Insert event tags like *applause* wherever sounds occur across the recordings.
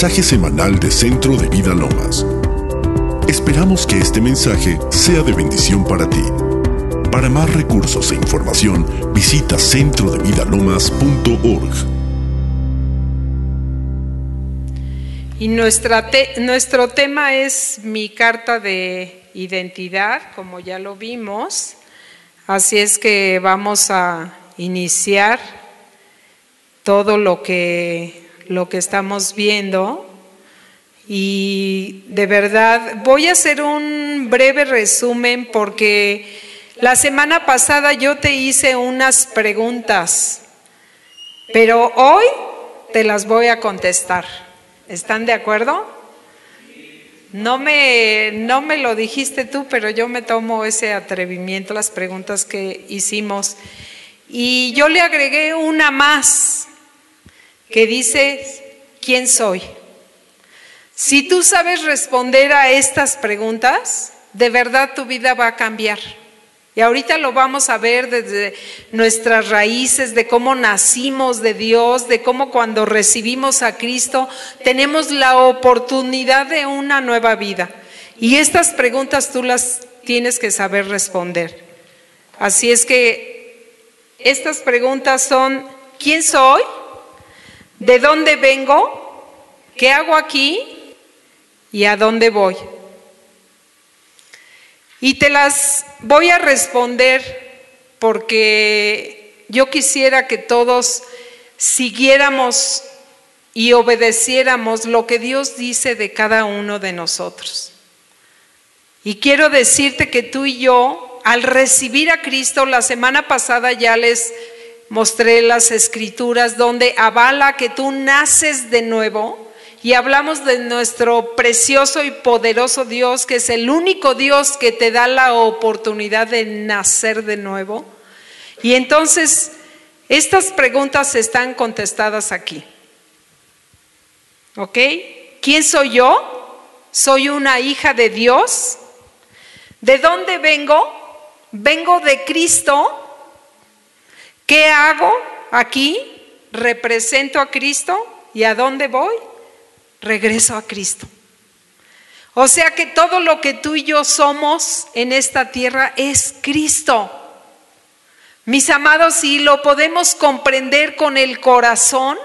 mensaje semanal de Centro de Vida Lomas. Esperamos que este mensaje sea de bendición para ti. Para más recursos e información, visita centrodevidalomas.org. Y nuestra te- nuestro tema es mi carta de identidad, como ya lo vimos. Así es que vamos a iniciar todo lo que, lo que estamos viendo. Y de verdad, voy a hacer un breve resumen porque la semana pasada yo te hice unas preguntas, pero hoy te las voy a contestar. ¿Están de acuerdo? No me, no me lo dijiste tú, pero yo me tomo ese atrevimiento, las preguntas que hicimos. Y yo le agregué una más que dice, ¿quién soy? Si tú sabes responder a estas preguntas, de verdad tu vida va a cambiar. Y ahorita lo vamos a ver desde nuestras raíces, de cómo nacimos de Dios, de cómo cuando recibimos a Cristo tenemos la oportunidad de una nueva vida. Y estas preguntas tú las tienes que saber responder. Así es que estas preguntas son, ¿quién soy? ¿De dónde vengo? ¿Qué hago aquí? ¿Y a dónde voy? Y te las voy a responder porque yo quisiera que todos siguiéramos y obedeciéramos lo que Dios dice de cada uno de nosotros. Y quiero decirte que tú y yo, al recibir a Cristo, la semana pasada ya les mostré las escrituras donde avala que tú naces de nuevo y hablamos de nuestro precioso y poderoso Dios, que es el único Dios que te da la oportunidad de nacer de nuevo. Y entonces, estas preguntas están contestadas aquí. ¿Ok? ¿Quién soy yo? ¿Soy una hija de Dios? ¿De dónde vengo? Vengo de Cristo. ¿Qué hago aquí? ¿Represento a Cristo? ¿Y a dónde voy? regreso a Cristo. O sea que todo lo que tú y yo somos en esta tierra es Cristo. Mis amados, si lo podemos comprender con el corazón,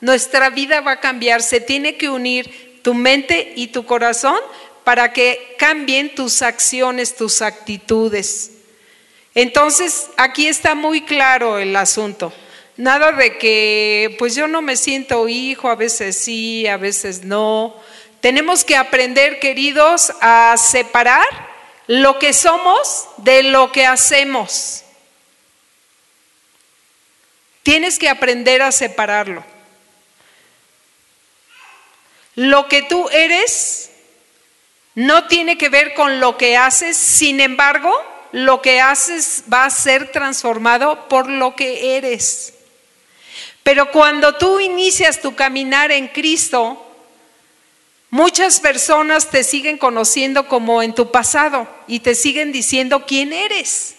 nuestra vida va a cambiar. Se tiene que unir tu mente y tu corazón para que cambien tus acciones, tus actitudes. Entonces, aquí está muy claro el asunto. Nada de que, pues yo no me siento hijo, a veces sí, a veces no. Tenemos que aprender, queridos, a separar lo que somos de lo que hacemos. Tienes que aprender a separarlo. Lo que tú eres no tiene que ver con lo que haces, sin embargo, lo que haces va a ser transformado por lo que eres. Pero cuando tú inicias tu caminar en Cristo, muchas personas te siguen conociendo como en tu pasado y te siguen diciendo quién eres.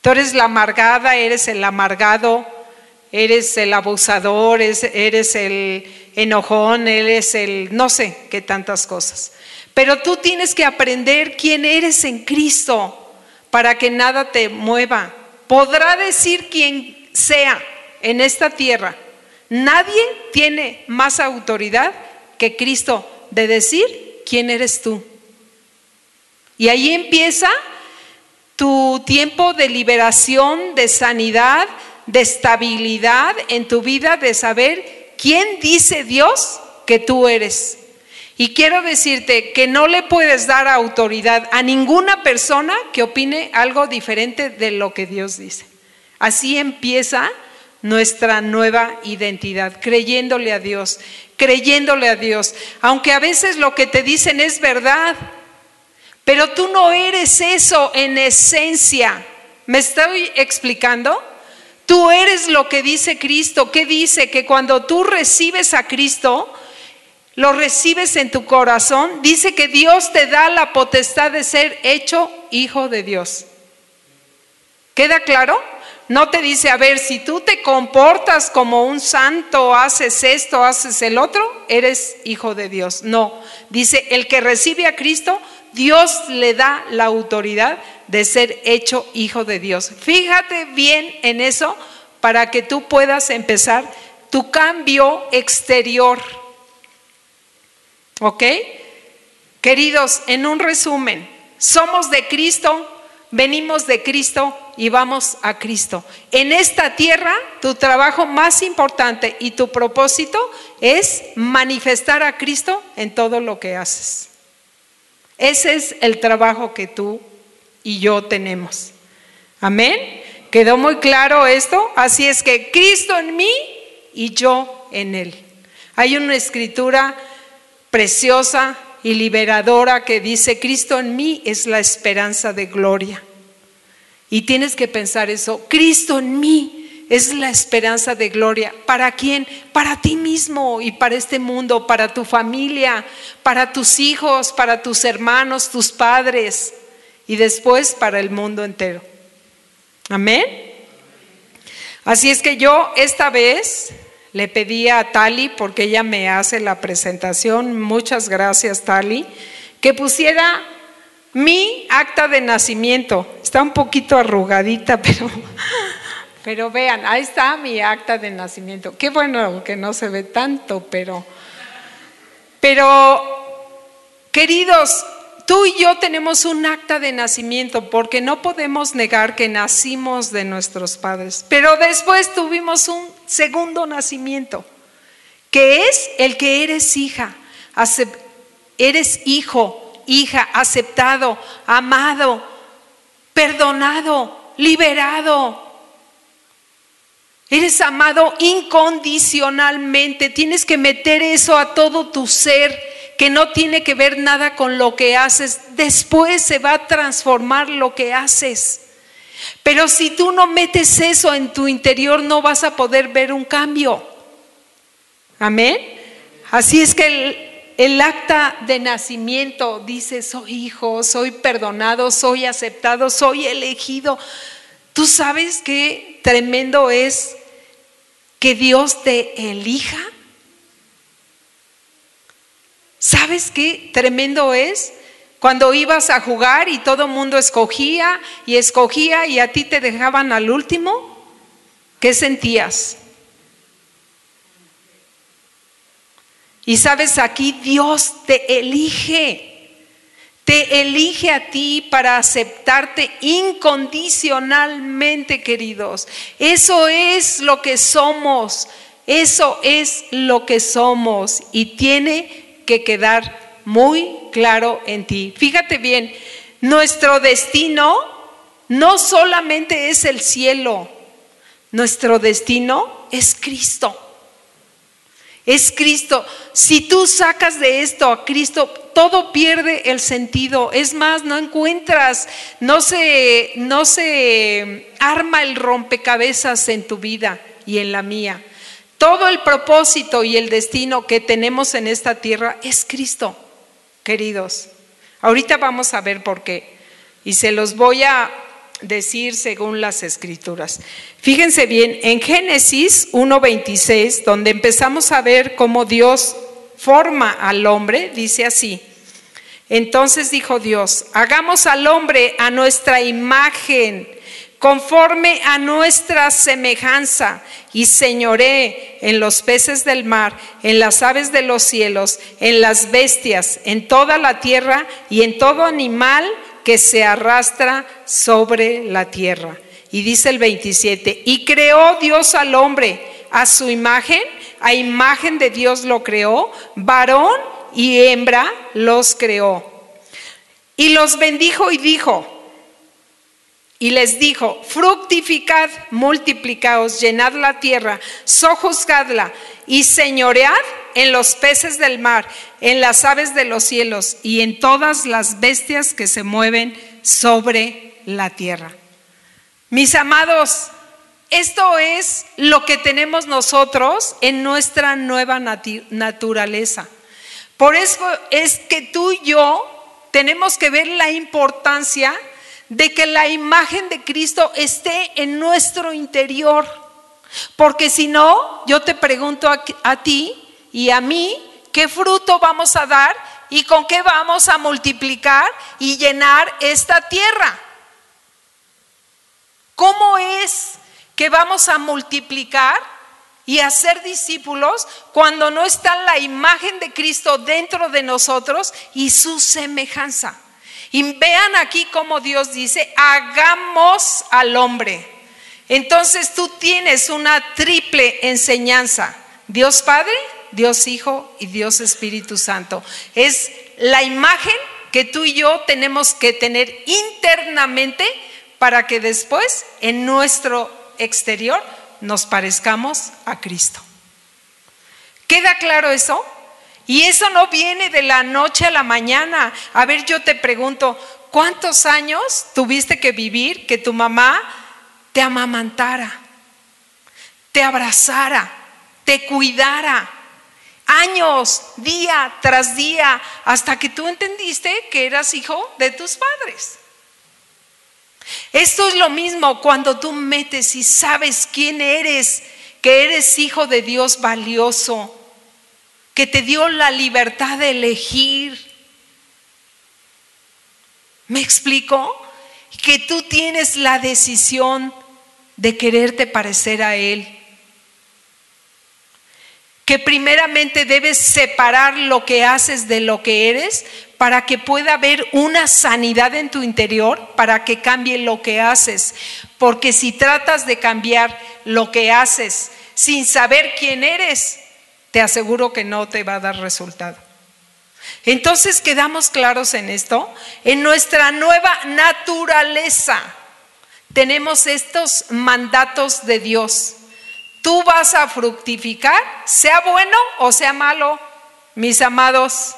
Tú eres la amargada, eres el amargado, eres el abusador, eres el enojón, eres el no sé qué tantas cosas. Pero tú tienes que aprender quién eres en Cristo para que nada te mueva. Podrá decir quien sea en esta tierra. Nadie tiene más autoridad que Cristo de decir quién eres tú. Y ahí empieza tu tiempo de liberación, de sanidad, de estabilidad en tu vida, de saber quién dice Dios que tú eres. Y quiero decirte que no le puedes dar autoridad a ninguna persona que opine algo diferente de lo que Dios dice. Así empieza nuestra nueva identidad, creyéndole a Dios, creyéndole a Dios, aunque a veces lo que te dicen es verdad, pero tú no eres eso en esencia. ¿Me estoy explicando? Tú eres lo que dice Cristo. ¿Qué dice? Que cuando tú recibes a Cristo, lo recibes en tu corazón, dice que Dios te da la potestad de ser hecho hijo de Dios. ¿Queda claro? no te dice, a ver, si tú te comportas como un santo, haces esto, haces el otro, eres hijo de Dios. No, dice, el que recibe a Cristo, Dios le da la autoridad de ser hecho hijo de Dios. Fíjate bien en eso para que tú puedas empezar tu cambio exterior. ¿Ok? Queridos, en un resumen, somos de Cristo, venimos de Cristo y vamos a Cristo. En esta tierra, tu trabajo más importante y tu propósito es manifestar a Cristo en todo lo que haces. Ese es el trabajo que tú y yo tenemos. Amén. ¿Quedó muy claro esto? Así es que Cristo en mí y yo en Él. Hay una escritura preciosa y liberadora que dice, Cristo en mí es la esperanza de gloria. Y tienes que pensar eso, Cristo en mí es la esperanza de gloria. ¿Para quién? Para ti mismo y para este mundo, para tu familia, para tus hijos, para tus hermanos, tus padres y después para el mundo entero. Amén. Así es que yo esta vez le pedí a Tali, porque ella me hace la presentación, muchas gracias Tali, que pusiera mi acta de nacimiento. Está un poquito arrugadita, *laughs* pero, pero vean, ahí está mi acta de nacimiento. Qué bueno que no se ve tanto, pero, pero, queridos, Tú y yo tenemos un acta de nacimiento porque no podemos negar que nacimos de nuestros padres, pero después tuvimos un segundo nacimiento, que es el que eres hija, eres hijo, hija, aceptado, amado, perdonado, liberado. Eres amado incondicionalmente. Tienes que meter eso a todo tu ser que no tiene que ver nada con lo que haces, después se va a transformar lo que haces. Pero si tú no metes eso en tu interior, no vas a poder ver un cambio. Amén. Así es que el, acta de nacimiento dice, soy hijo, soy perdonado, soy aceptado, soy elegido. ¿Tú sabes qué tremendo es que Dios te elija? ¿Sabes qué tremendo es? Cuando ibas a jugar y todo el mundo escogía y escogía y a ti te dejaban al último, ¿qué sentías? Y sabes, aquí Dios te elige, te elige a ti para aceptarte incondicionalmente, queridos. Eso es lo que somos, eso es lo que somos y tiene que quedar muy claro en ti. Fíjate bien, nuestro destino no solamente es el cielo, nuestro destino es Cristo. Es Cristo. Si tú sacas de esto a Cristo, todo pierde el sentido. Es más, no encuentras, no se, no se arma el rompecabezas en tu vida y en la mía. Todo el propósito y el destino que tenemos en esta tierra es Cristo, queridos. Ahorita vamos a ver por qué. Y se los voy a decir según las escrituras. Fíjense bien, en Génesis 1.26, donde empezamos a ver cómo Dios forma al hombre, dice así. Entonces dijo Dios, hagamos al hombre a nuestra imagen conforme a nuestra semejanza, y señoré en los peces del mar, en las aves de los cielos, en las bestias, en toda la tierra y en todo animal que se arrastra sobre la tierra. Y dice el 27, y creó Dios al hombre a su imagen, a imagen de Dios lo creó, varón y hembra los creó. Y los bendijo y dijo, y les dijo, fructificad, multiplicaos, llenad la tierra, sojuzgadla y señoread en los peces del mar, en las aves de los cielos y en todas las bestias que se mueven sobre la tierra. Mis amados, esto es lo que tenemos nosotros en nuestra nueva naturaleza. Por eso es que tú y yo tenemos que ver la importancia de que la imagen de Cristo esté en nuestro interior. Porque si no, yo te pregunto a, a, ti y a mí, ¿qué fruto vamos a dar y con qué vamos a multiplicar y llenar esta tierra? ¿Cómo es que vamos a multiplicar y hacer discípulos cuando no está la imagen de Cristo dentro de nosotros y su semejanza? Y vean aquí cómo Dios dice, hagamos al hombre. Entonces tú tienes una triple enseñanza. Dios Padre, Dios Hijo y Dios Espíritu Santo. Es la imagen que tú y yo tenemos que tener internamente para que después en nuestro exterior nos parezcamos a Cristo. ¿Queda claro eso? Y eso no viene de la noche a la mañana. A ver, yo te pregunto, ¿cuántos años tuviste que vivir que tu mamá te amamantara, te abrazara, te cuidara? Años, día tras día, hasta que tú entendiste que eras hijo de tus padres. Esto es lo mismo cuando tú metes y sabes quién eres, que eres hijo de Dios valioso que te dio la libertad de elegir. ¿Me explico? Que tú tienes la decisión de quererte parecer a Él. Que primeramente debes separar lo que haces de lo que eres para que pueda haber una sanidad en tu interior, para que cambie lo que haces. Porque si tratas de cambiar lo que haces sin saber quién eres, te aseguro que no te va a dar resultado. Entonces quedamos claros en esto. En nuestra nueva naturaleza tenemos estos mandatos de Dios. Tú vas a fructificar, sea bueno o sea malo, mis amados.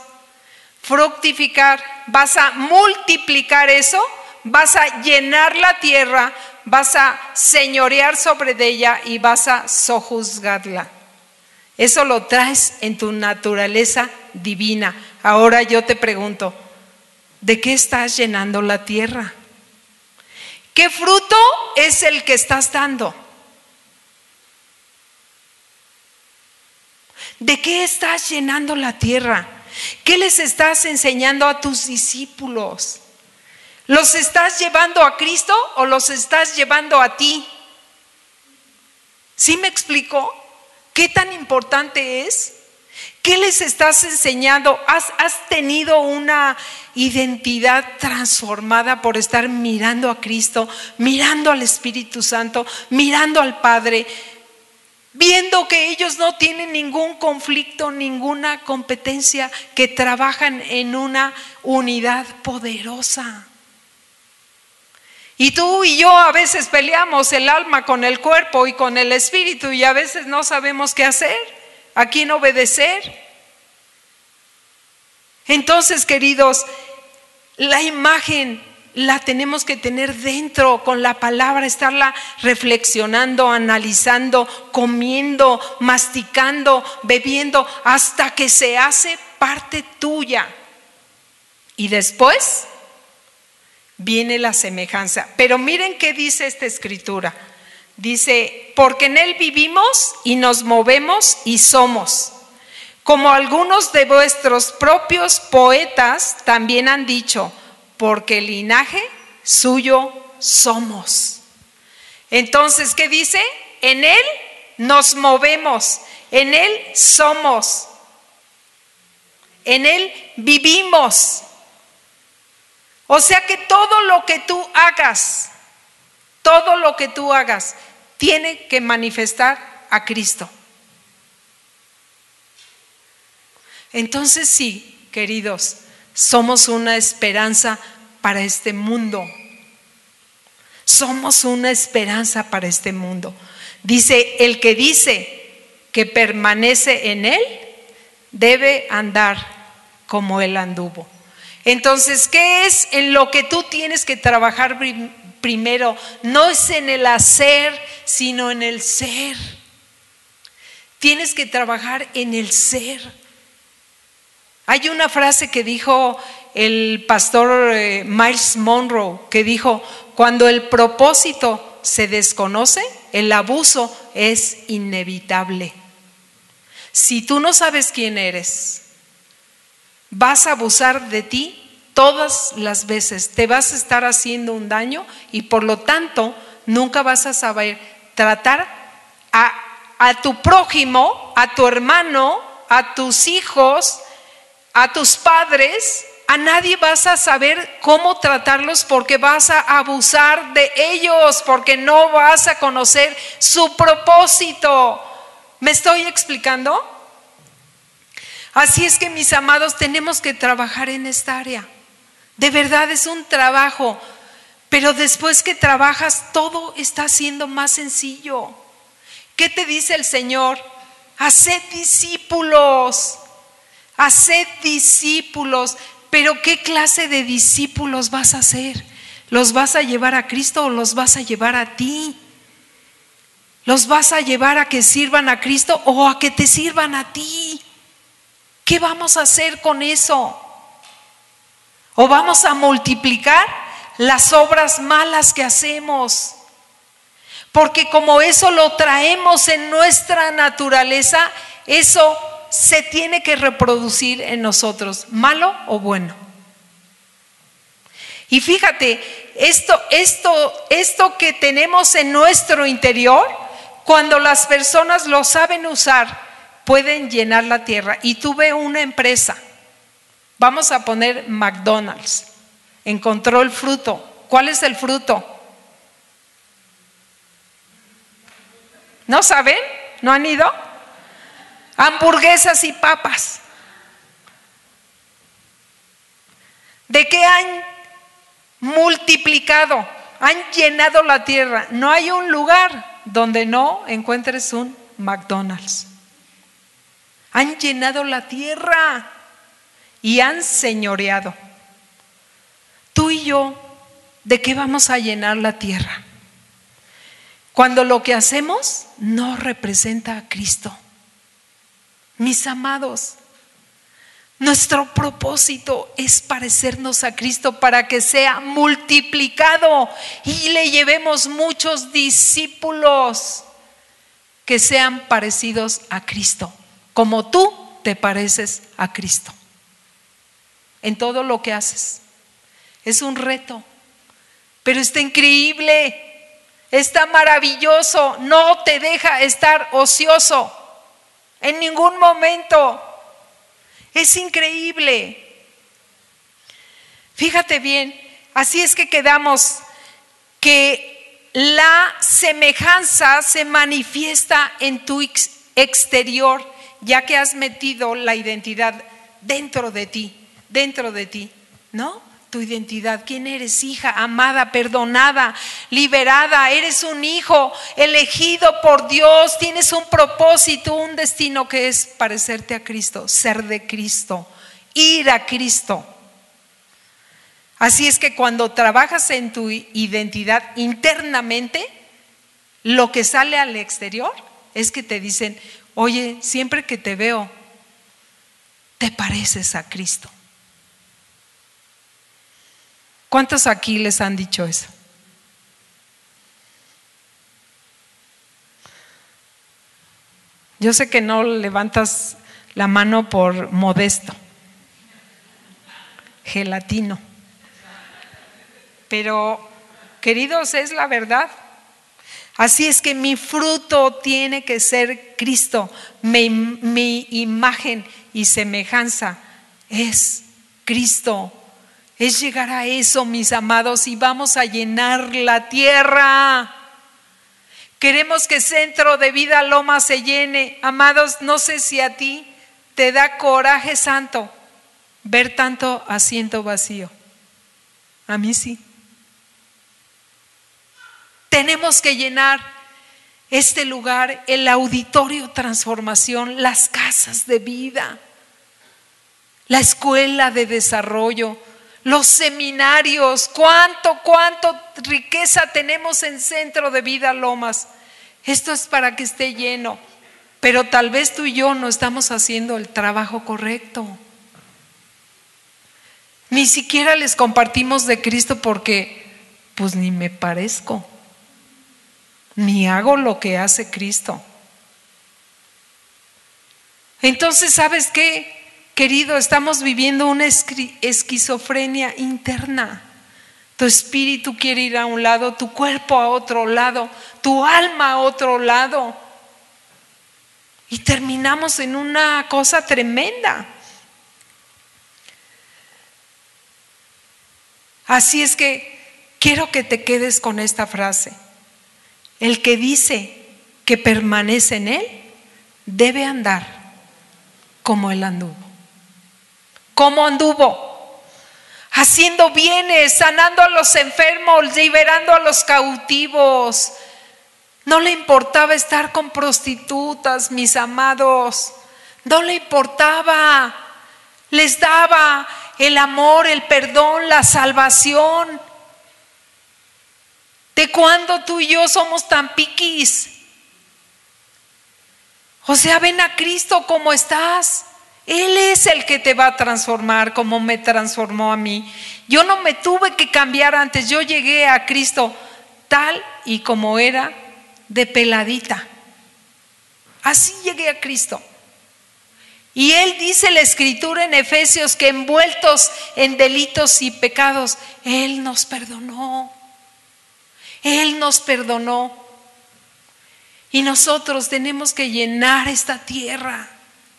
Fructificar, vas a multiplicar eso, vas a llenar la tierra, vas a señorear sobre ella y vas a sojuzgarla. Eso lo traes en tu naturaleza divina. Ahora yo te pregunto, ¿de qué estás llenando la tierra? ¿Qué fruto es el que estás dando? ¿De qué estás llenando la tierra? ¿Qué les estás enseñando a tus discípulos? ¿Los estás llevando a Cristo o los estás llevando a ti? ¿Sí me explico? ¿Qué tan importante es? ¿Qué les estás enseñando? ¿Has, ¿Has, tenido una identidad transformada por estar mirando a Cristo, mirando al Espíritu Santo, mirando al Padre, viendo que ellos no tienen ningún conflicto, ninguna competencia, que trabajan en una unidad poderosa? Y tú y yo a veces peleamos el alma con el cuerpo y con el espíritu y a veces no sabemos qué hacer, a quién obedecer. Entonces, queridos, la imagen la tenemos que tener dentro con la palabra, estarla reflexionando, analizando, comiendo, masticando, bebiendo, hasta que se hace parte tuya. Y después viene la semejanza. Pero miren qué dice esta escritura. Dice, porque en Él vivimos y nos movemos y somos. Como algunos de vuestros propios poetas también han dicho, porque el linaje suyo somos. Entonces, ¿qué dice? En Él nos movemos, en Él somos, en Él vivimos. O sea que todo lo que tú hagas, todo lo que tú hagas, tiene que manifestar a Cristo. Entonces sí, queridos, somos una esperanza para este mundo. Somos una esperanza para este mundo. Dice, el que dice que permanece en él, debe andar como él anduvo. Entonces, ¿qué es en lo que tú tienes que trabajar primero? No es en el hacer, sino en el ser. Tienes que trabajar en el ser. Hay una frase que dijo el pastor eh, Miles Monroe, que dijo, cuando el propósito se desconoce, el abuso es inevitable. Si tú no sabes quién eres, vas a abusar de ti todas las veces, te vas a estar haciendo un daño y por lo tanto nunca vas a saber tratar a, tu prójimo, a tu hermano, a tus hijos, a tus padres, a nadie vas a saber cómo tratarlos porque vas a abusar de ellos, porque no vas a conocer su propósito. ¿Me estoy explicando? Así es que mis amados tenemos que trabajar en esta área. De verdad es un trabajo, pero después que trabajas todo está siendo más sencillo. ¿Qué te dice el Señor? Haced discípulos, haced discípulos. Pero ¿qué clase de discípulos vas a hacer? ¿Los vas a llevar a Cristo o los vas a llevar a ti? ¿Los vas a llevar a que sirvan a Cristo o a que te sirvan a ti? ¿Qué vamos a hacer con eso? ¿O vamos a multiplicar las obras malas que hacemos? Porque como eso lo traemos en nuestra naturaleza, eso se tiene que reproducir en nosotros, malo o bueno. Y fíjate, esto, esto, esto que tenemos en nuestro interior, cuando las personas lo saben usar, pueden llenar la tierra. Y tuve una empresa, vamos a poner McDonald's, encontró el fruto. ¿Cuál es el fruto? ¿No saben? ¿No han ido? hamburguesas y papas. ¿De qué han multiplicado? Han llenado la tierra. No hay un lugar donde no encuentres un McDonald's. Han llenado la tierra y han señoreado. Tú y yo, ¿de qué vamos a llenar la tierra? Cuando lo que hacemos no representa a Cristo. Mis amados, nuestro propósito es parecernos a Cristo para que sea multiplicado y le llevemos muchos discípulos que sean parecidos a Cristo, como tú te pareces a Cristo. En todo lo que haces. Es un reto, pero está increíble, está maravilloso, no te deja estar ocioso. En ningún momento. Es increíble. Fíjate bien, así es que quedamos que la semejanza se manifiesta en tu exterior, ya que has metido la identidad dentro de ti, dentro de ti, ¿no? tu identidad, quién eres, hija, amada, perdonada, liberada, eres un hijo elegido por Dios, tienes un propósito, un destino que es parecerte a Cristo, ser de Cristo, ir a Cristo. Así es que cuando trabajas en tu identidad internamente, lo que sale al exterior es que te dicen, oye, siempre que te veo, te pareces a Cristo. ¿Cuántos aquí les han dicho eso? Yo sé que no levantas la mano por modesto, gelatino, pero queridos, es la verdad. Así es que mi fruto tiene que ser Cristo, mi, imagen y semejanza es Cristo es llegar a eso, mis amados, y vamos a llenar la tierra. Queremos que Centro de Vida Loma se llene. Amados, no sé si a ti te da coraje santo ver tanto asiento vacío. A mí sí. Tenemos que llenar este lugar, el auditorio transformación, las casas de vida, la escuela de desarrollo los seminarios, cuánto, cuánto riqueza tenemos en Centro de Vida Lomas. Esto es para que esté lleno, pero tal vez tú y yo no estamos haciendo el trabajo correcto. Ni siquiera les compartimos de Cristo porque pues ni me parezco, ni hago lo que hace Cristo. Entonces, ¿sabes qué? Querido, estamos viviendo una esquizofrenia interna. Tu espíritu quiere ir a un lado, tu cuerpo a otro lado, tu alma a otro lado. Y terminamos en una cosa tremenda. Así es que quiero que te quedes con esta frase. El que dice que permanece en él debe andar como él anduvo. ¿Cómo anduvo? Haciendo bienes, sanando a los enfermos, liberando a los cautivos. No le importaba estar con prostitutas, mis amados. No le importaba. Les daba el amor, el perdón, la salvación. ¿De cuándo tú y yo somos tan piquis? O sea, ven a Cristo como estás. Él es el que te va a transformar como me transformó a mí. Yo no me tuve que cambiar antes, yo llegué a Cristo tal y como era, de peladita. Así llegué a Cristo. Y él dice la escritura en Efesios que envueltos en delitos y pecados, Él nos perdonó. Él nos perdonó. Y nosotros tenemos que llenar esta tierra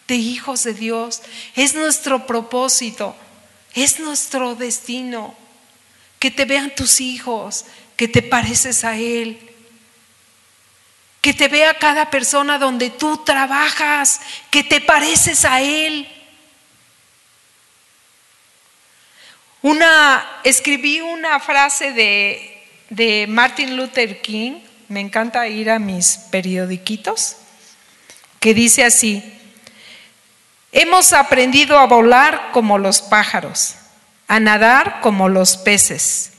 de hijos de Dios. Es nuestro propósito, es nuestro destino. Que te vean tus hijos, que te pareces a Él que te vea cada persona donde tú trabajas, que te pareces a Él. Una, escribí una frase de, de Martin Luther King, me encanta ir a mis periodiquitos, que dice así, hemos aprendido a volar como los pájaros, a nadar como los peces,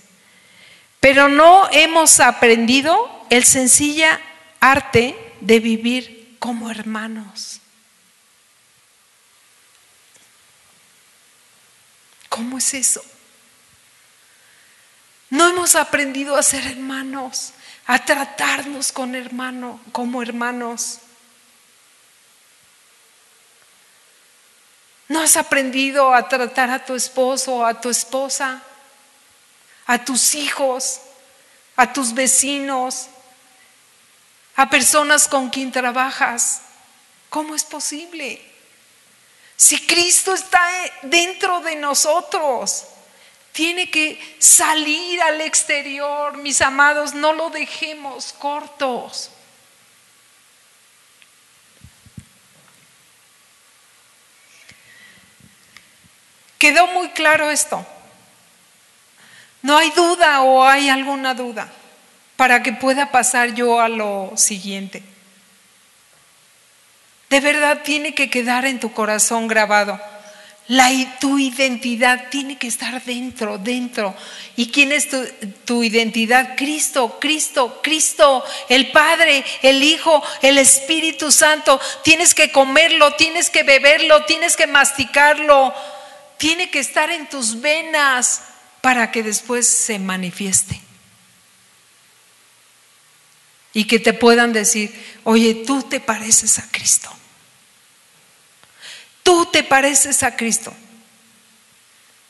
pero no hemos aprendido el sencilla arte de vivir como hermanos. ¿Cómo es eso? No hemos aprendido a ser hermanos, a tratarnos con hermano, como hermanos. No has aprendido a tratar a tu esposo, a tu esposa, a tus hijos, a tus vecinos, a personas con quien trabajas. ¿Cómo es posible? Si Cristo está dentro de nosotros, tiene que salir al exterior, mis amados, no lo dejemos cortos. ¿Quedó muy claro esto? ¿No hay duda o hay alguna duda? para que pueda pasar yo a lo siguiente. De verdad tiene que quedar en tu corazón grabado. La, tu identidad tiene que estar dentro, dentro. ¿Y quién es tu, tu, identidad? Cristo, Cristo, Cristo, el Padre, el Hijo, el Espíritu Santo. Tienes que comerlo, tienes que beberlo, tienes que masticarlo. Tiene que estar en tus venas para que después se manifieste y que te puedan decir, oye, tú te pareces a Cristo. Te pareces a Cristo.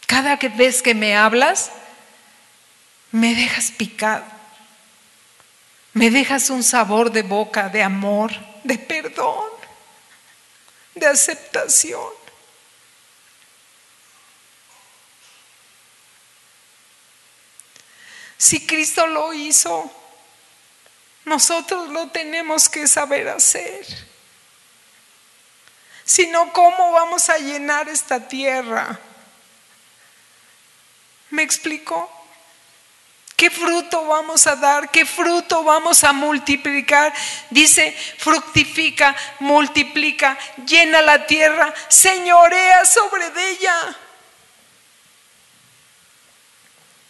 Cada vez que me hablas, me dejas picado. Me dejas un sabor de boca, de amor, de perdón, de aceptación. Si Cristo lo hizo, nosotros lo tenemos que saber hacer. Si no, ¿cómo vamos a llenar esta tierra? ¿Me explico? ¿Qué fruto vamos a dar? ¿Qué fruto vamos a multiplicar? Dice, fructifica, multiplica, llena la tierra, señorea sobre ella.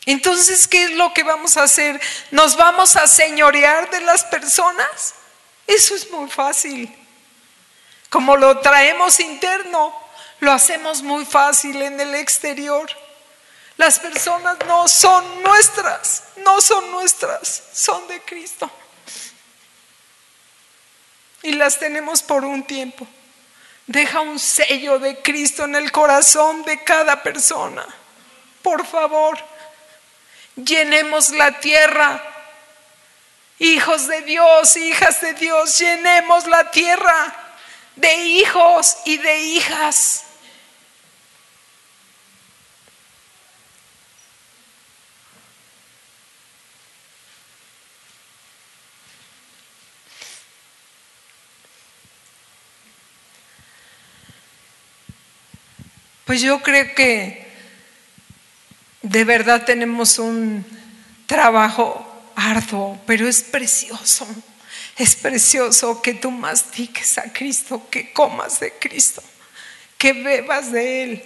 Entonces, ¿qué es lo que vamos a hacer? ¿Nos vamos a señorear de las personas? Eso es muy fácil. Como lo traemos interno, lo hacemos muy fácil en el exterior. Las personas no son nuestras, no son nuestras, son de Cristo. Y las tenemos por un tiempo. Deja un sello de Cristo en el corazón de cada persona. Por favor, llenemos la tierra. Hijos de Dios, hijas de Dios, llenemos la tierra de hijos y de hijas. Pues yo creo que de verdad tenemos un trabajo arduo, pero es precioso. Es precioso que tú mastiques a Cristo, que comas de Cristo, que bebas de Él.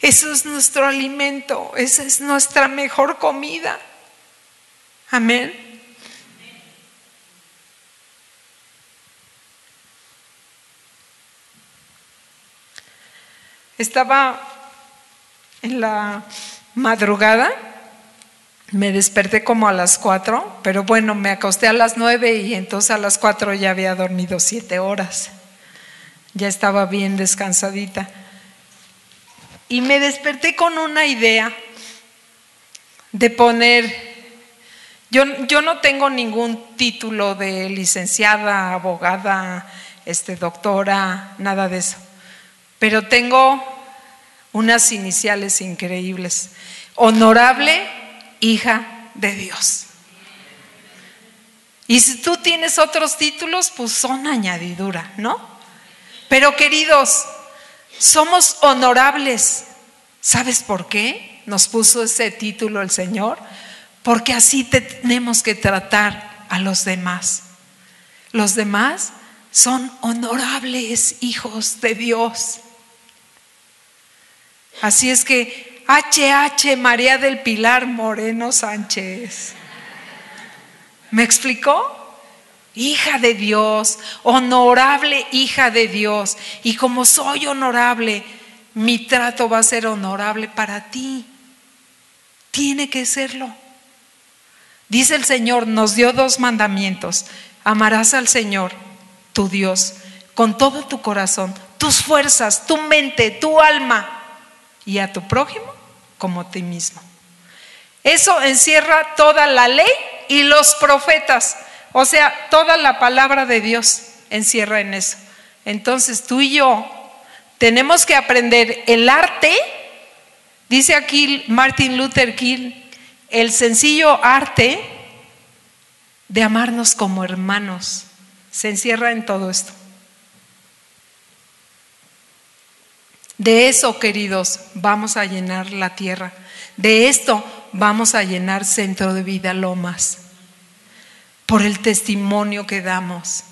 Eso es nuestro alimento, esa es nuestra mejor comida. Amén. Estaba en la madrugada, me desperté como a las cuatro, pero bueno, me acosté a las nueve y entonces a las cuatro ya había dormido siete horas. Ya estaba bien descansadita. Y me desperté con una idea de poner, yo, yo no tengo ningún título de licenciada, abogada, este, doctora, nada de eso pero tengo unas iniciales increíbles. Honorable hija de Dios. Y si tú tienes otros títulos, pues son añadidura, ¿no? Pero queridos, somos honorables. ¿Sabes por qué nos puso ese título el Señor? Porque así tenemos que tratar a los demás. Los demás son honorables hijos de Dios. Así es que HH María del Pilar Moreno Sánchez. ¿Me explicó? Hija de Dios, honorable hija de Dios. Y como soy honorable, mi trato va a ser honorable para ti. Tiene que serlo. Dice el Señor, nos dio dos mandamientos. Amarás al Señor, tu Dios, con todo tu corazón, tus fuerzas, tu mente, tu alma y a tu prójimo como ti mismo. Eso encierra toda la ley y los profetas, o sea, toda la palabra de Dios encierra en eso. Entonces tú y yo tenemos que aprender el arte, dice aquí Martin Luther King, el sencillo arte de amarnos como hermanos. Se encierra en todo esto. De eso, queridos, vamos a llenar la tierra. De esto vamos a llenar Centro de Vida Lomas. Por el testimonio que damos.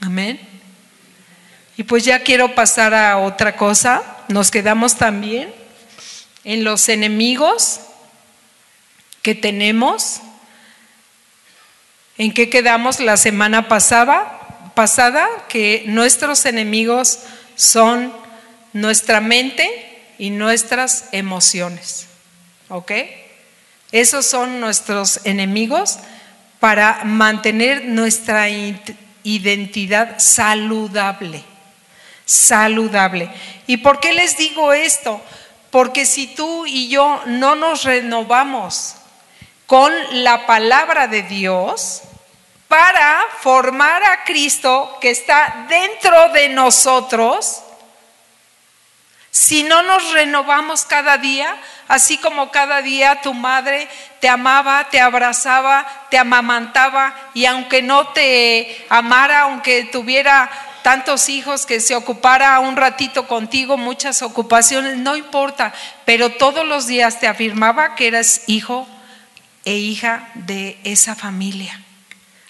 Amén. Y pues ya quiero pasar a otra cosa. Nos quedamos también en los enemigos que tenemos. ¿En qué quedamos la semana pasada? Pasada que nuestros enemigos son nuestra mente y nuestras emociones. ¿Ok? Esos son nuestros enemigos para mantener nuestra identidad saludable. Saludable. ¿Y por qué les digo esto? Porque si tú y yo no nos renovamos con la palabra de Dios para formar a Cristo que está dentro de nosotros, si no nos renovamos cada día, así como cada día tu madre te amaba, te abrazaba, te amamantaba y aunque no te amara, aunque tuviera tantos hijos que se ocupara un ratito contigo, muchas ocupaciones, no importa, pero todos los días te afirmaba que eras hijo e hija de esa familia.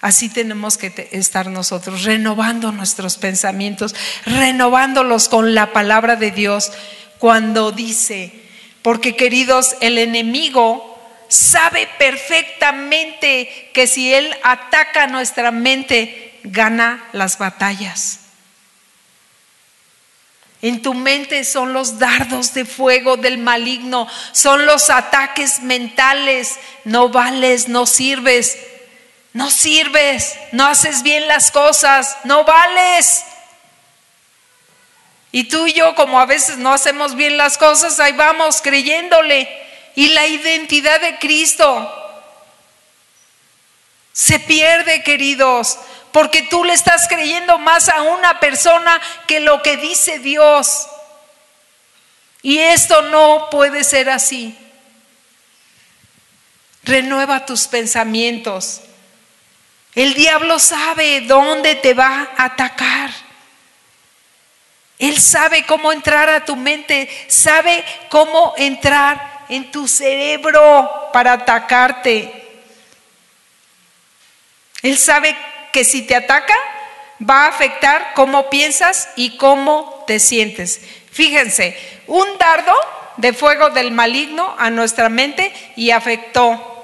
Así tenemos que estar nosotros, renovando nuestros pensamientos, renovándolos con la palabra de Dios, cuando dice, porque queridos, el enemigo sabe perfectamente que si él ataca nuestra mente, gana las batallas. En tu mente son los dardos de fuego del maligno, son los ataques mentales. No vales, no sirves, no sirves, no haces bien las cosas, no vales. Y tú y yo, como a veces no hacemos bien las cosas, ahí vamos creyéndole. Y la identidad de Cristo se pierde, queridos porque tú le estás creyendo más a una persona que lo que dice Dios. Y esto no puede ser así. Renueva tus pensamientos. El diablo sabe dónde te va a atacar. Él sabe cómo entrar a tu mente, sabe cómo entrar en tu cerebro para atacarte. Él sabe que si te ataca va a afectar cómo piensas y cómo te sientes. Fíjense, un dardo de fuego del maligno a nuestra mente y afectó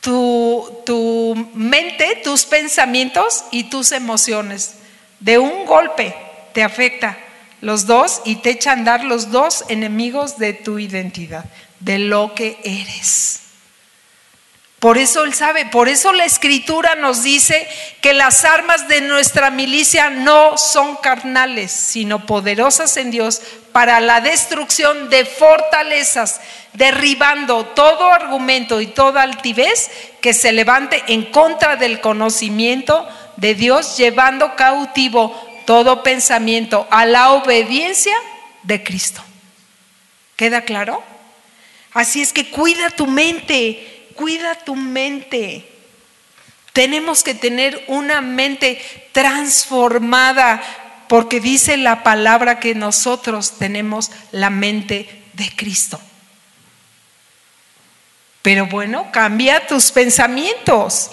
tu, tu, mente, tus pensamientos y tus emociones. De un golpe te afecta los dos y te echan a andar los dos enemigos de tu identidad, de lo que eres. Por eso Él sabe, por eso la escritura nos dice que las armas de nuestra milicia no son carnales, sino poderosas en Dios para la destrucción de fortalezas, derribando todo argumento y toda altivez que se levante en contra del conocimiento de Dios, llevando cautivo todo pensamiento a la obediencia de Cristo. ¿Queda claro? Así es que cuida tu mente cuida tu mente. Tenemos que tener una mente transformada porque dice la palabra que nosotros tenemos la mente de Cristo. Pero bueno, cambia tus pensamientos.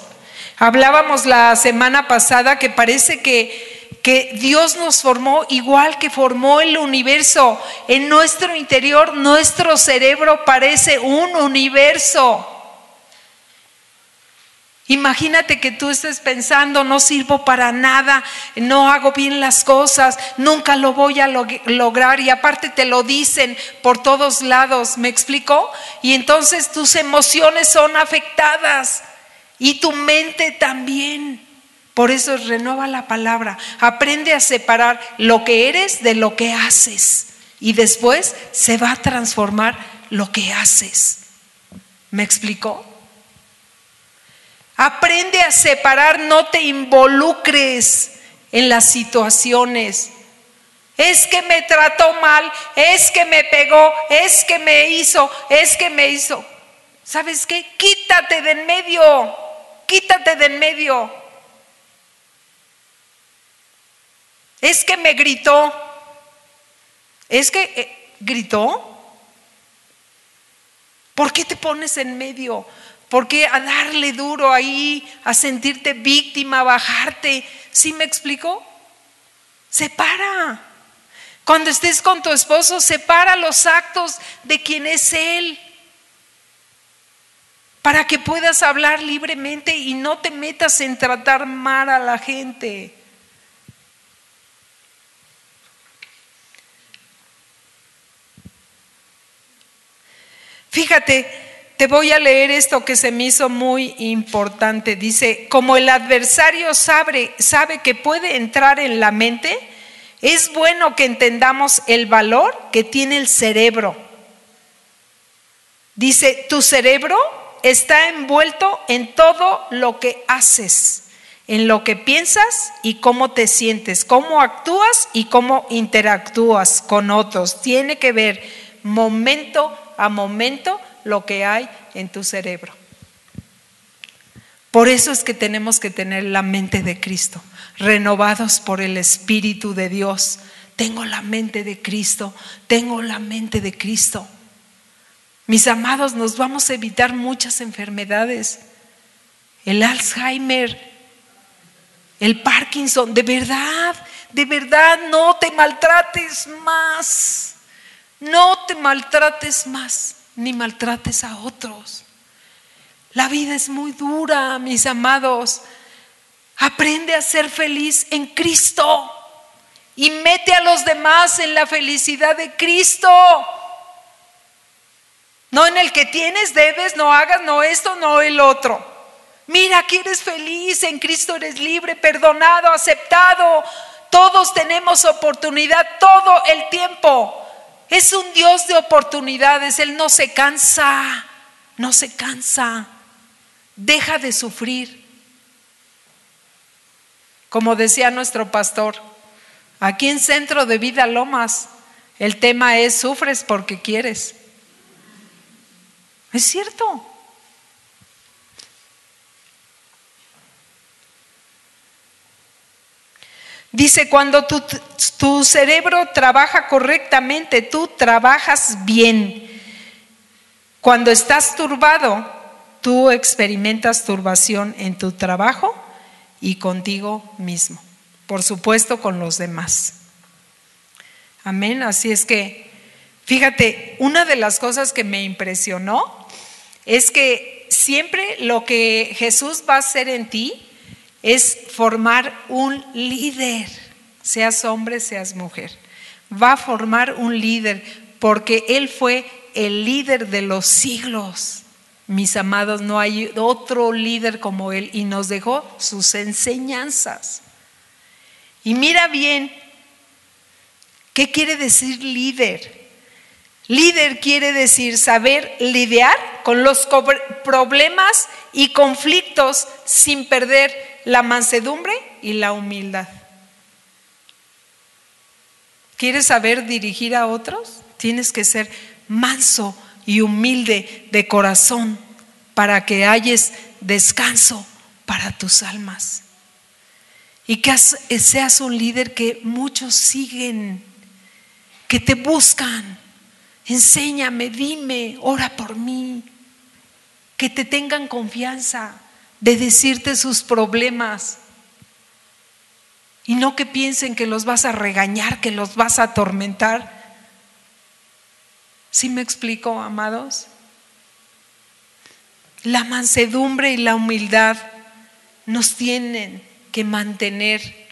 Hablábamos la semana pasada que parece que, que Dios nos formó igual que formó el universo. En nuestro interior, nuestro cerebro parece un universo. Imagínate que tú estés pensando, no sirvo para nada, no hago bien las cosas, nunca lo voy a lograr y aparte te lo dicen por todos lados, ¿me explico? Y entonces tus emociones son afectadas y tu mente también. Por eso renueva la palabra, aprende a separar lo que eres de lo que haces y después se va a transformar lo que haces. ¿Me explicó? Aprende a separar, no te involucres en las situaciones. Es que me trató mal, es que me pegó, es que me hizo, es que me hizo. ¿Sabes qué? Quítate de en medio, quítate de en medio. Es que me gritó, es que eh, gritó. ¿Por qué te pones en medio? ¿Por qué a darle duro ahí, a sentirte víctima, a bajarte? ¿Sí me explico? Separa. Cuando estés con tu esposo, separa los actos de quien es él. Para que puedas hablar libremente y no te metas en tratar mal a la gente. Fíjate, te voy a leer esto que se me hizo muy importante. Dice, como el adversario sabe, sabe que puede entrar en la mente, es bueno que entendamos el valor que tiene el cerebro. Dice, tu cerebro está envuelto en todo lo que haces, en lo que piensas y cómo te sientes, cómo actúas y cómo interactúas con otros. Tiene que ver momento a momento lo que hay en tu cerebro. Por eso es que tenemos que tener la mente de Cristo, renovados por el Espíritu de Dios. Tengo la mente de Cristo, tengo la mente de Cristo. Mis amados, nos vamos a evitar muchas enfermedades. El Alzheimer, el Parkinson, de verdad, de verdad, no te maltrates más. No te maltrates más ni maltrates a otros. La vida es muy dura, mis amados. Aprende a ser feliz en Cristo. y mete a los demás en la felicidad de Cristo. No en el que tienes, debes, no hagas, no esto, no el otro. Mira, aquí eres feliz, en Cristo eres libre, perdonado, aceptado. Todos tenemos oportunidad todo el tiempo. Es un Dios de oportunidades, Él no se cansa, no se cansa. Deja de sufrir. Como decía nuestro pastor, aquí en Centro de Vida Lomas, el tema es sufres porque quieres. Es cierto. Dice, cuando tu, tu, cerebro trabaja correctamente, tú trabajas bien. Cuando estás turbado, tú experimentas turbación en tu trabajo y contigo mismo. Por supuesto, con los demás. Amén. Así es que, fíjate, una de las cosas que me impresionó es que siempre lo que Jesús va a hacer en ti, es formar un líder, seas hombre, seas mujer. Va a formar un líder porque Él fue el líder de los siglos. Mis amados, no hay otro líder como Él y nos dejó sus enseñanzas. Y mira bien, ¿qué quiere decir líder? Líder quiere decir saber lidiar con los problemas y conflictos sin perder la mansedumbre y la humildad. ¿Quieres saber dirigir a otros? Tienes que ser manso y humilde de corazón para que hayas descanso para tus almas. Y que seas un líder que muchos siguen, que te buscan. Enséñame, dime, ora por mí. Que te tengan confianza de decirte sus problemas. Y no que piensen que los vas a regañar, que los vas a atormentar. ¿Sí me explico, amados? La mansedumbre y la humildad nos tienen que mantener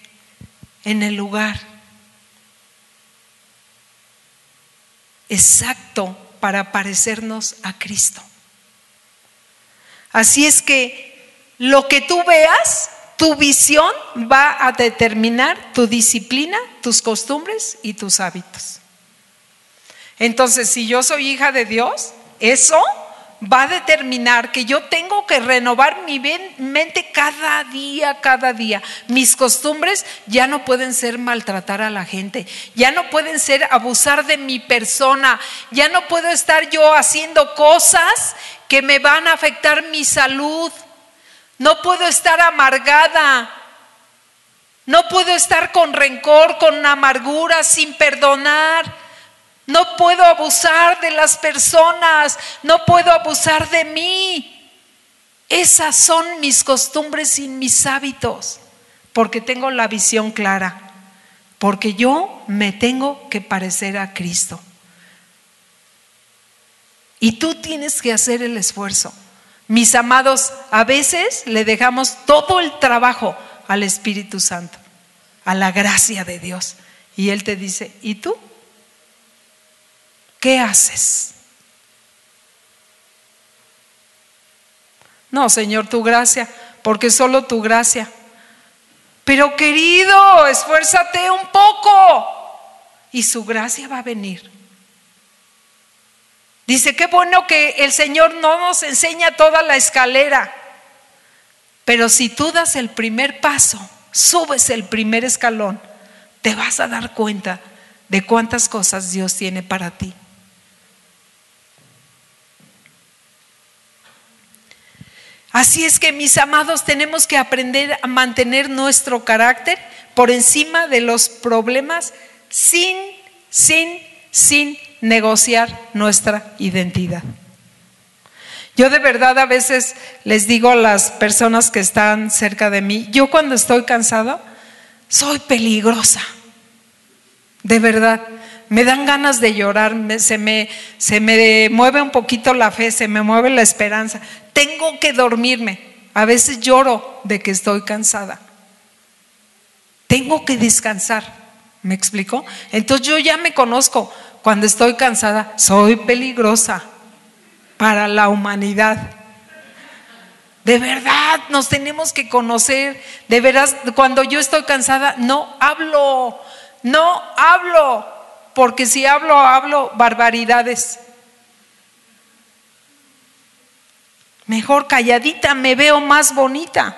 en el lugar exacto para parecernos a Cristo. Así es que lo que tú veas, tu visión va a determinar tu disciplina, tus costumbres y tus hábitos. Entonces, si yo soy hija de Dios, eso va a determinar que yo tengo que renovar mi mente cada día, cada día. Mis costumbres ya no pueden ser maltratar a la gente, ya no pueden ser abusar de mi persona, ya no puedo estar yo haciendo cosas que me van a afectar mi salud. No puedo estar amargada. No puedo estar con rencor, con amargura, sin perdonar. No puedo abusar de las personas. No puedo abusar de mí. Esas son mis costumbres y mis hábitos. Porque tengo la visión clara. Porque yo me tengo que parecer a Cristo. Y tú tienes que hacer el esfuerzo. Mis amados, a veces le dejamos todo el trabajo al Espíritu Santo, a la gracia de Dios. Y Él te dice, ¿y tú? ¿Qué haces? No, Señor, tu gracia, porque solo tu gracia. Pero querido, esfuérzate un poco y su gracia va a venir. Dice, qué bueno que el Señor no nos enseña toda la escalera, pero si tú das el primer paso, subes el primer escalón, te vas a dar cuenta de cuántas cosas Dios tiene para ti. Así es que mis amados tenemos que aprender a mantener nuestro carácter por encima de los problemas sin, sin, sin negociar nuestra identidad. Yo de verdad a veces les digo a las personas que están cerca de mí, yo cuando estoy cansada, soy peligrosa. De verdad, me dan ganas de llorar, se, me, se me mueve un poquito la fe, se me mueve la esperanza. Tengo que dormirme. A veces lloro de que estoy cansada. Tengo que descansar. ¿Me explico? Entonces yo ya me conozco. Cuando estoy cansada, soy peligrosa para la humanidad. De verdad, nos tenemos que conocer. De veras, cuando yo estoy cansada, no hablo, no hablo, porque si hablo, hablo barbaridades. Mejor calladita, me veo más bonita.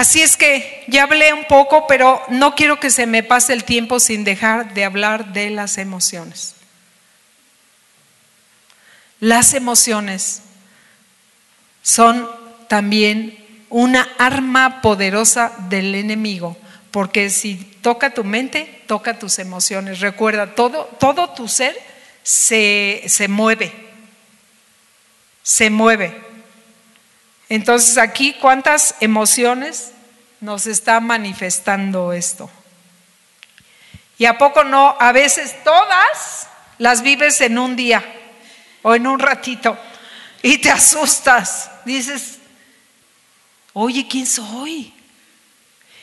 Así es que ya hablé un poco, pero no quiero que se me pase el tiempo sin dejar de hablar de las emociones. Las emociones son también una arma poderosa del enemigo, porque si toca tu mente, toca tus emociones. Recuerda, todo, todo tu ser se, se mueve, se mueve. Entonces aquí, ¿cuántas emociones nos está manifestando esto? Y a poco no, a veces todas las vives en un día o en un ratito y te asustas. Dices, oye, ¿quién soy?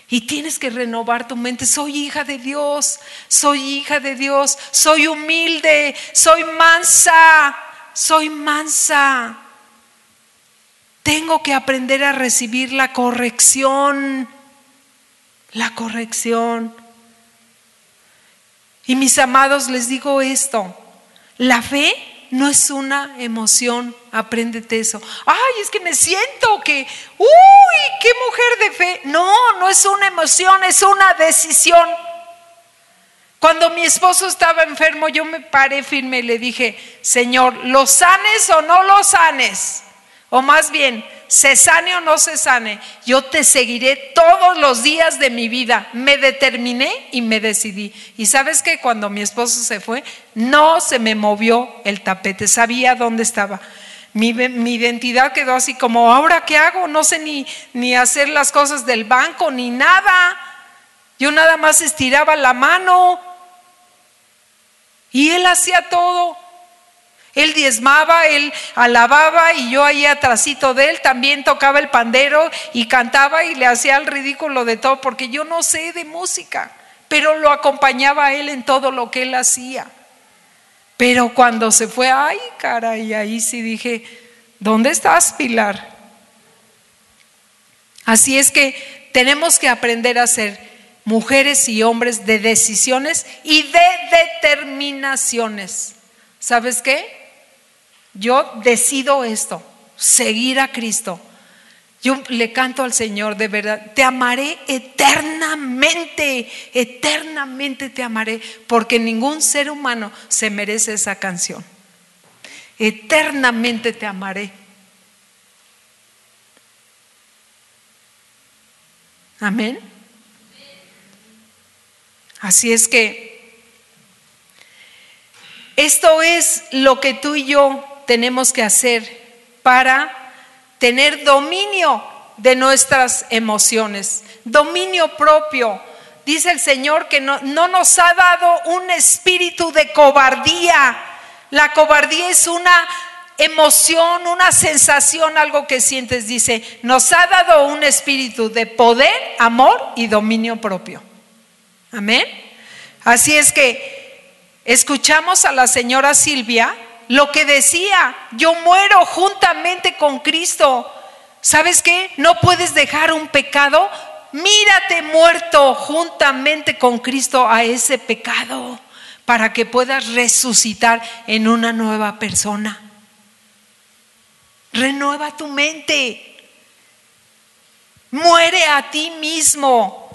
Y tienes que renovar tu mente. Soy hija de Dios, soy hija de Dios, soy humilde, soy mansa, soy mansa. Tengo que aprender a recibir la corrección, la corrección. Y mis amados, les digo esto, la fe no es una emoción, apréndete eso. Ay, es que me siento que, uy, qué mujer de fe. No, no es una emoción, es una decisión. Cuando mi esposo estaba enfermo, yo me paré firme y le dije, Señor, ¿lo sanes o no lo sanes? O más bien, se sane o no se sane, yo te seguiré todos los días de mi vida. Me determiné y me decidí. Y sabes que cuando mi esposo se fue, no se me movió el tapete, sabía dónde estaba. Mi, identidad quedó así como, ¿ahora qué hago? No sé ni, ni hacer las cosas del banco, ni nada. Yo nada más estiraba la mano y él hacía todo. Él diezmaba, él alababa y yo ahí atrásito de él también tocaba el pandero y cantaba y le hacía el ridículo de todo porque yo no sé de música, pero lo acompañaba a él en todo lo que él hacía. Pero cuando se fue, ay, caray, ahí sí dije, ¿dónde estás, Pilar? Así es que tenemos que aprender a ser mujeres y hombres de decisiones y de determinaciones. ¿Sabes qué? Yo decido esto, seguir a Cristo. Yo le canto al Señor de verdad, te amaré eternamente, eternamente te amaré, porque ningún ser humano se merece esa canción. Eternamente te amaré. Amén. Así es que esto es lo que tú y yo tenemos que hacer para tener dominio de nuestras emociones, dominio propio. Dice el Señor que no, no, nos ha dado un espíritu de cobardía. La cobardía es una emoción, una sensación, algo que sientes. Dice, nos ha dado un espíritu de poder, amor y dominio propio. Amén. Así es que escuchamos a la señora Silvia lo que decía, yo muero juntamente con Cristo. ¿Sabes qué? No puedes dejar un pecado. Mírate muerto juntamente con Cristo a ese pecado para que puedas resucitar en una nueva persona. Renueva tu mente. Muere a ti mismo.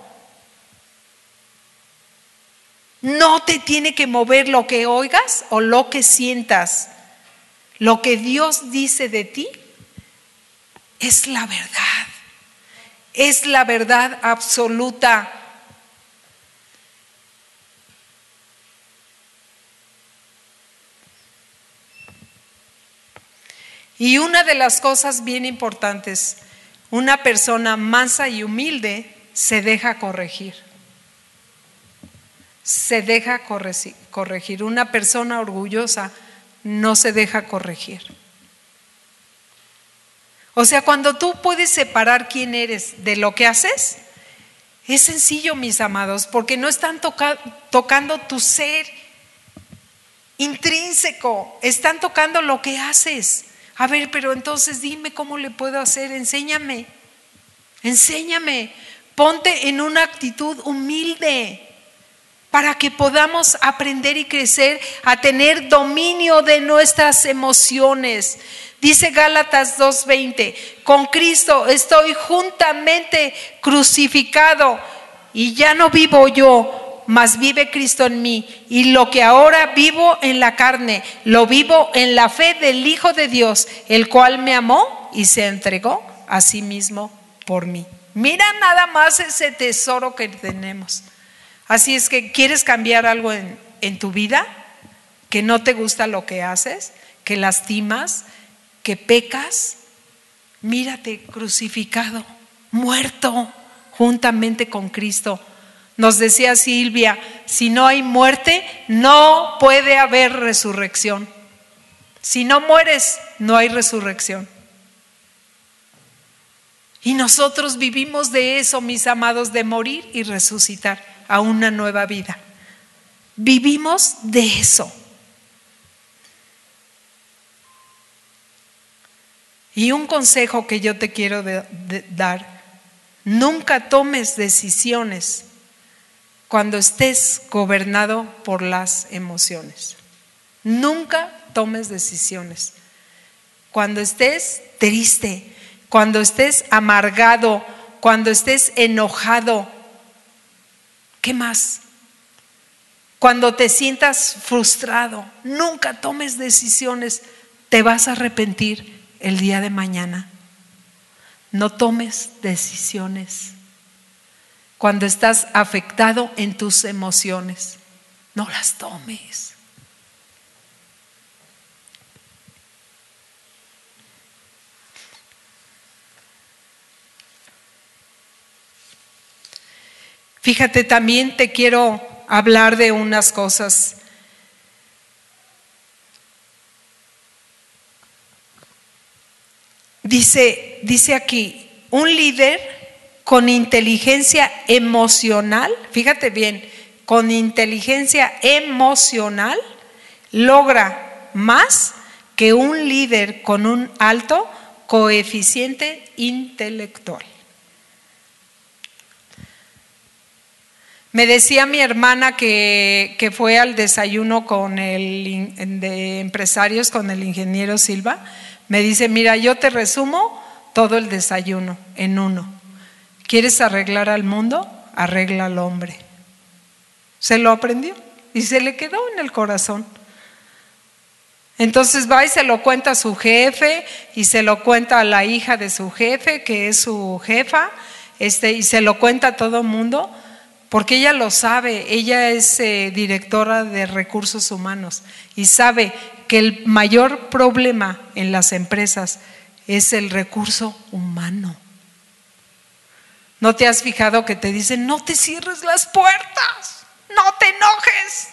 No te tiene que mover lo que oigas o lo que sientas. Lo que Dios dice de ti es la verdad. Es la verdad absoluta. Y una de las cosas bien importantes, una persona mansa y humilde se deja corregir se deja corregir. Una persona orgullosa no se deja corregir. O sea, cuando tú puedes separar quién eres de lo que haces, es sencillo, mis amados, porque no están tocando tu ser intrínseco, están tocando lo que haces. A ver, pero entonces dime cómo le puedo hacer, enséñame, enséñame, ponte en una actitud humilde para que podamos aprender y crecer a tener dominio de nuestras emociones. Dice Gálatas 2:20, con Cristo estoy juntamente crucificado y ya no vivo yo, mas vive Cristo en mí. Y lo que ahora vivo en la carne, lo vivo en la fe del Hijo de Dios, el cual me amó y se entregó a sí mismo por mí. Mira nada más ese tesoro que tenemos. Así es que quieres cambiar algo en, en tu vida, que no te gusta lo que haces, que lastimas, que pecas, mírate crucificado, muerto juntamente con Cristo. Nos decía Silvia, si no hay muerte, no puede haber resurrección. Si no mueres, no hay resurrección. Y nosotros vivimos de eso, mis amados, de morir y resucitar a una nueva vida. Vivimos de eso. Y un consejo que yo te quiero dar, nunca tomes decisiones cuando estés gobernado por las emociones. Nunca tomes decisiones. Cuando estés triste, cuando estés amargado, cuando estés enojado, ¿qué más? Cuando te sientas frustrado, nunca tomes decisiones, te vas a arrepentir el día de mañana. No tomes decisiones cuando estás afectado en tus emociones. No las tomes. Fíjate, también te quiero hablar de unas cosas Dice, dice aquí, un líder con inteligencia emocional, fíjate bien, con inteligencia emocional logra más que un líder con un alto coeficiente intelectual. Me decía mi hermana que, fue al desayuno con el de empresarios con el ingeniero Silva me dice, mira, yo te resumo todo el desayuno en uno. ¿Quieres arreglar al mundo? Arregla al hombre. Se lo aprendió y se le quedó en el corazón. Entonces va y se lo cuenta a su jefe y se lo cuenta a la hija de su jefe, que es su jefa, este, y se lo cuenta a todo el mundo, porque ella lo sabe, ella es eh, directora de recursos humanos y sabe que el mayor problema en las empresas es el recurso humano. ¿No te has fijado que te dicen, no te cierres las puertas, no te enojes,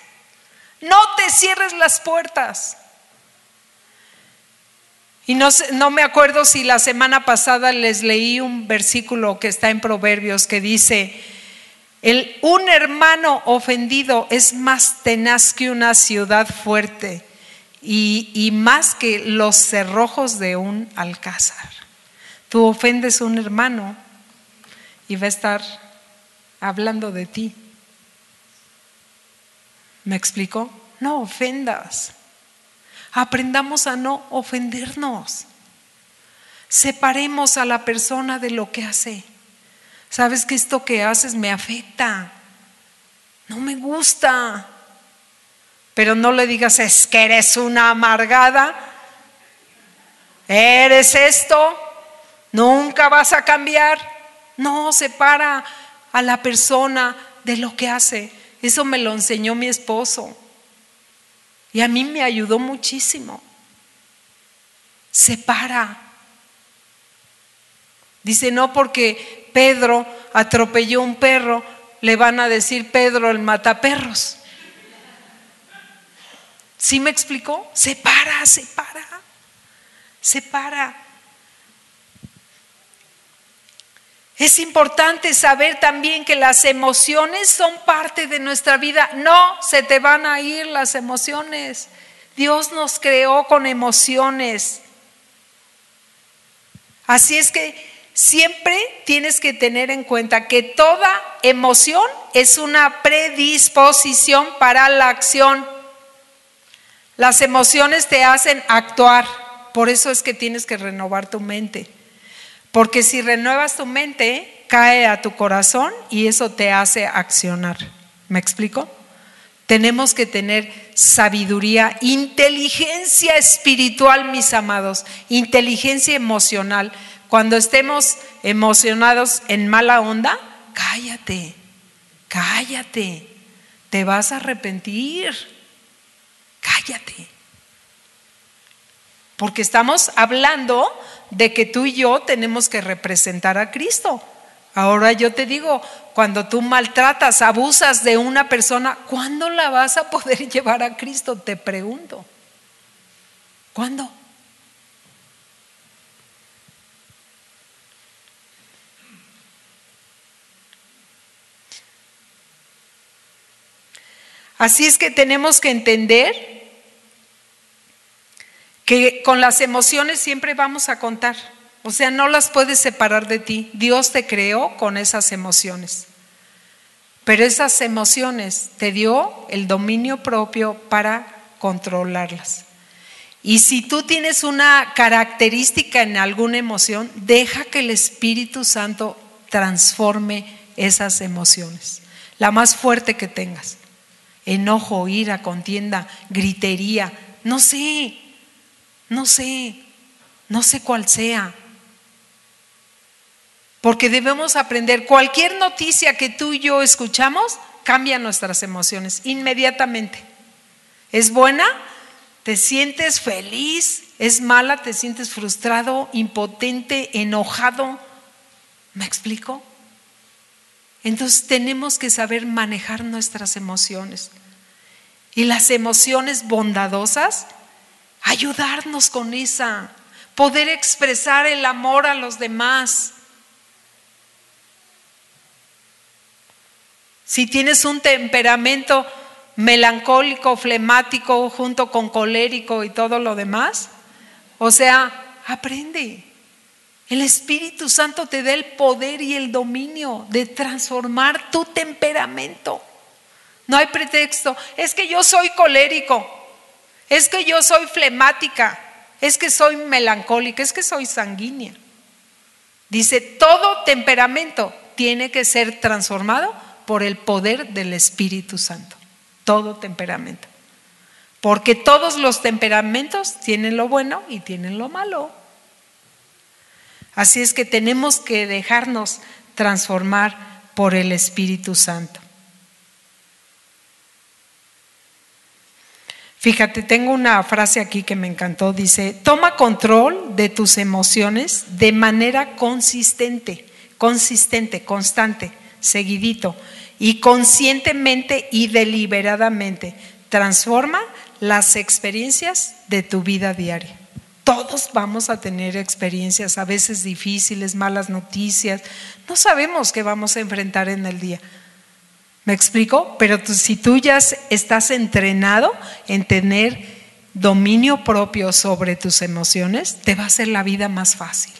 no te cierres las puertas? Y no, no, me acuerdo si la semana pasada les leí un versículo que está en Proverbios que dice, el, un hermano ofendido es más tenaz que una ciudad fuerte y, más que los cerrojos de un alcázar. Tú ofendes a un hermano y va a estar hablando de ti. ¿Me explico? No ofendas. Aprendamos a no ofendernos. Separemos a la persona de lo que hace. Sabes que esto que haces me afecta. No me gusta. Pero no le digas, es que eres una amargada, eres esto, nunca vas a cambiar. No, separa a la persona de lo que hace. Eso me lo enseñó mi esposo. Y a mí me ayudó muchísimo. Separa. Dice, no porque Pedro atropelló un perro, le van a decir Pedro el mataperros. ¿Sí me explicó? Separa, separa, separa. Es importante saber también que las emociones son parte de nuestra vida. No se te van a ir las emociones. Dios nos creó con emociones. Así es que siempre tienes que tener en cuenta que toda emoción es una predisposición para la acción. Las emociones te hacen actuar. Por eso es que tienes que renovar tu mente. Porque si renuevas tu mente, cae a tu corazón y eso te hace accionar. ¿Me explico? Tenemos que tener sabiduría, inteligencia espiritual, mis amados, inteligencia emocional. Cuando estemos emocionados en mala onda, cállate, cállate, te vas a arrepentir, cállate. Porque estamos hablando de que tú y yo tenemos que representar a Cristo. Ahora yo te digo, cuando tú maltratas, abusas de una persona, ¿cuándo la vas a poder *laughs* llevar a Cristo? Te pregunto. ¿Cuándo? Así es que tenemos que entender que con las emociones siempre vamos a contar. O sea, no las puedes separar de ti. Dios te creó con esas emociones. Pero esas emociones te dio el dominio propio para controlarlas. Y si tú tienes una característica en alguna emoción, deja que el Espíritu Santo transforme esas emociones. La más fuerte que tengas. Enojo, ira, contienda, gritería, no sé, no sé, no sé cuál sea. Porque debemos aprender, cualquier noticia que tú y yo escuchamos cambia nuestras emociones inmediatamente. ¿Es buena? ¿Te sientes feliz? ¿Es mala? ¿Te sientes frustrado, impotente, enojado? ¿Me explico? Entonces tenemos que saber manejar nuestras emociones. Y las emociones bondadosas ayudarnos con esa, poder expresar el amor a los demás. Si tienes un temperamento melancólico, flemático, junto con colérico y todo lo demás, o sea, aprende. El Espíritu Santo te da el poder y el dominio de transformar tu temperamento. No hay pretexto. Es que yo soy colérico es que yo soy flemática, es que soy melancólica, es que soy sanguínea. Dice, todo temperamento tiene que ser transformado por el poder del Espíritu Santo. Todo temperamento. Porque todos los temperamentos tienen lo bueno y tienen lo malo. Así es que tenemos que dejarnos transformar por el Espíritu Santo. Fíjate, tengo una frase aquí que me encantó. Dice, toma control de tus emociones de manera consistente, consistente, constante, seguidito y conscientemente y deliberadamente. Transforma las experiencias de tu vida diaria. Todos vamos a tener experiencias a veces difíciles, malas noticias. No sabemos qué vamos a enfrentar en el día. ¿Me explico? Pero si tú ya estás entrenado en tener dominio propio sobre tus emociones, te va a hacer la vida más fácil.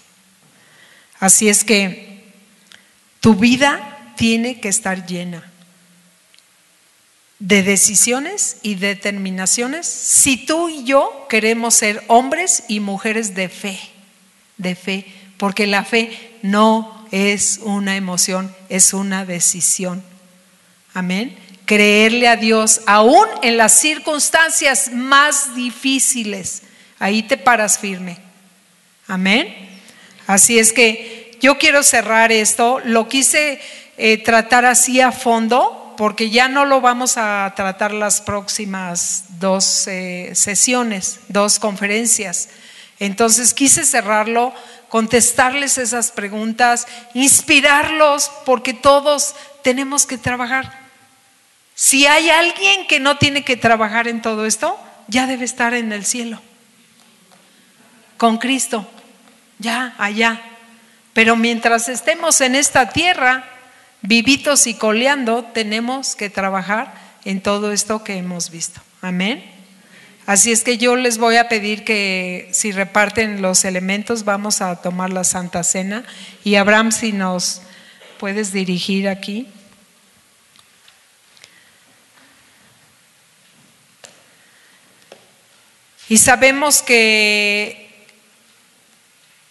Así es que tu vida tiene que estar llena de decisiones y determinaciones si tú y yo queremos ser hombres y mujeres de fe, de fe, porque la fe no es una emoción, es una decisión. Amén. Creerle a Dios aún en las circunstancias más difíciles. Ahí te paras firme. Amén. Así es que yo quiero cerrar esto. Lo quise eh, tratar así a fondo porque ya no lo vamos a tratar las próximas dos eh, sesiones, dos conferencias. Entonces quise cerrarlo, contestarles esas preguntas, inspirarlos, porque todos tenemos que trabajar. Si hay alguien que no tiene que trabajar en todo esto, ya debe estar en el cielo, con Cristo, ya allá. Pero mientras estemos en esta tierra, vivitos y coleando, tenemos que trabajar en todo esto que hemos visto. Amén. Así es que yo les voy a pedir que si reparten los elementos, vamos a tomar la Santa Cena. Y Abraham, si nos puedes dirigir aquí. Y sabemos que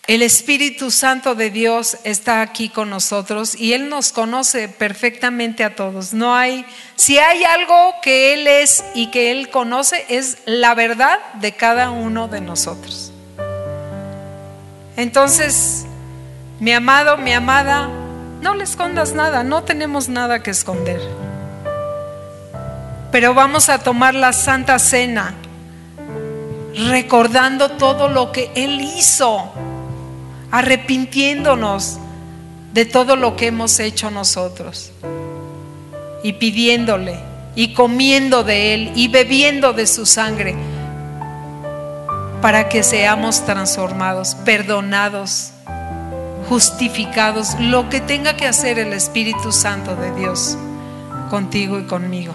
el Espíritu Santo de Dios está aquí con nosotros y Él nos conoce perfectamente a todos. No hay, si hay algo que Él es y que Él conoce, es la verdad de cada uno de nosotros. Entonces, mi amado, mi amada, no le escondas nada, no tenemos nada que esconder. Pero vamos a tomar la Santa Cena recordando todo lo que Él hizo arrepintiéndonos de todo lo que hemos hecho nosotros y pidiéndole y comiendo de Él y bebiendo de su sangre para que seamos transformados, perdonados, justificados, lo que tenga que hacer el Espíritu Santo de Dios contigo y conmigo.